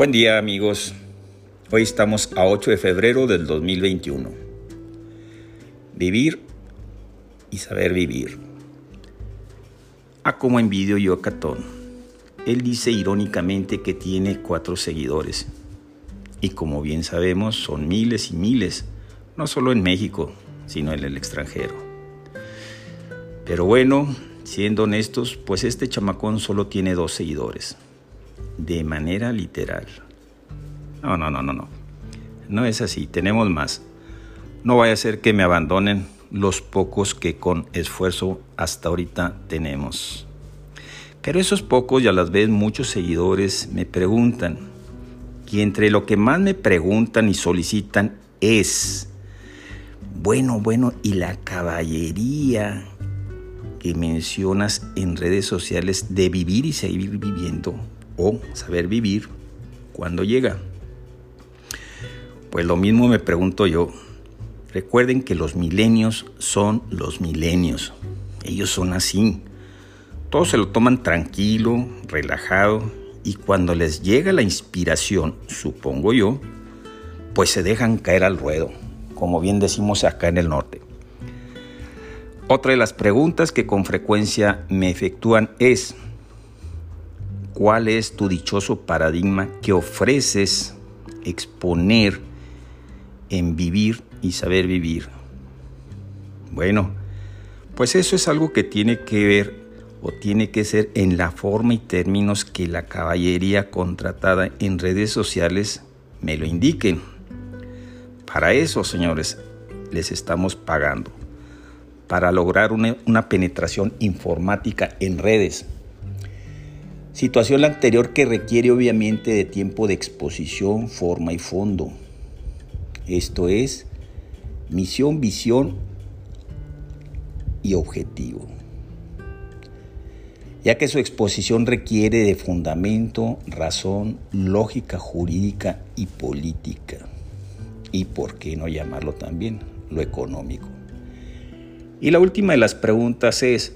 Buen día amigos. Hoy estamos a 8 de febrero del 2021. Vivir y saber vivir. A como envidio yo a Catón. Él dice irónicamente que tiene cuatro seguidores. Y como bien sabemos, son miles y miles, no solo en México, sino en el extranjero. Pero bueno, siendo honestos, pues este chamacón solo tiene dos seguidores de manera literal. No, no, no, no, no. No es así, tenemos más. No vaya a ser que me abandonen los pocos que con esfuerzo hasta ahorita tenemos. Pero esos pocos y a las veces muchos seguidores me preguntan, y entre lo que más me preguntan y solicitan es, bueno, bueno, ¿y la caballería que mencionas en redes sociales de vivir y seguir viviendo? O saber vivir cuando llega. Pues lo mismo me pregunto yo. Recuerden que los milenios son los milenios. Ellos son así. Todos se lo toman tranquilo, relajado y cuando les llega la inspiración, supongo yo, pues se dejan caer al ruedo, como bien decimos acá en el norte. Otra de las preguntas que con frecuencia me efectúan es, cuál es tu dichoso paradigma que ofreces exponer en vivir y saber vivir. Bueno, pues eso es algo que tiene que ver o tiene que ser en la forma y términos que la caballería contratada en redes sociales me lo indiquen. Para eso, señores, les estamos pagando. Para lograr una, una penetración informática en redes Situación anterior que requiere obviamente de tiempo de exposición, forma y fondo. Esto es misión, visión y objetivo. Ya que su exposición requiere de fundamento, razón, lógica jurídica y política. Y por qué no llamarlo también lo económico. Y la última de las preguntas es,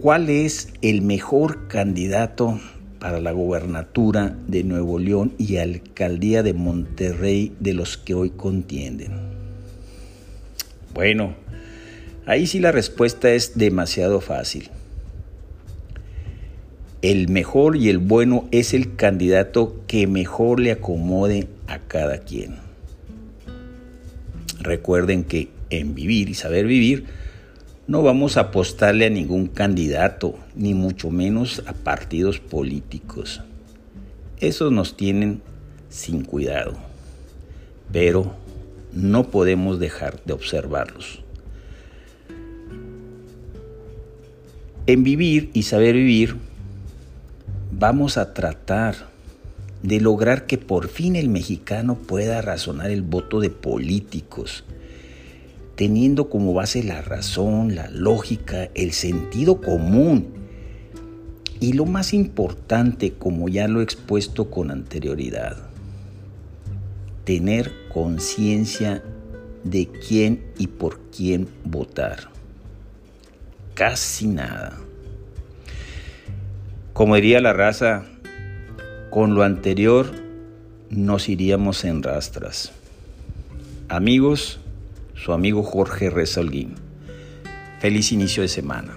¿Cuál es el mejor candidato para la gobernatura de Nuevo León y alcaldía de Monterrey de los que hoy contienden? Bueno, ahí sí la respuesta es demasiado fácil. El mejor y el bueno es el candidato que mejor le acomode a cada quien. Recuerden que en vivir y saber vivir, no vamos a apostarle a ningún candidato, ni mucho menos a partidos políticos. Esos nos tienen sin cuidado, pero no podemos dejar de observarlos. En vivir y saber vivir, vamos a tratar de lograr que por fin el mexicano pueda razonar el voto de políticos teniendo como base la razón, la lógica, el sentido común. Y lo más importante, como ya lo he expuesto con anterioridad, tener conciencia de quién y por quién votar. Casi nada. Como diría la raza, con lo anterior nos iríamos en rastras. Amigos, su amigo Jorge Resolguín. Feliz inicio de semana.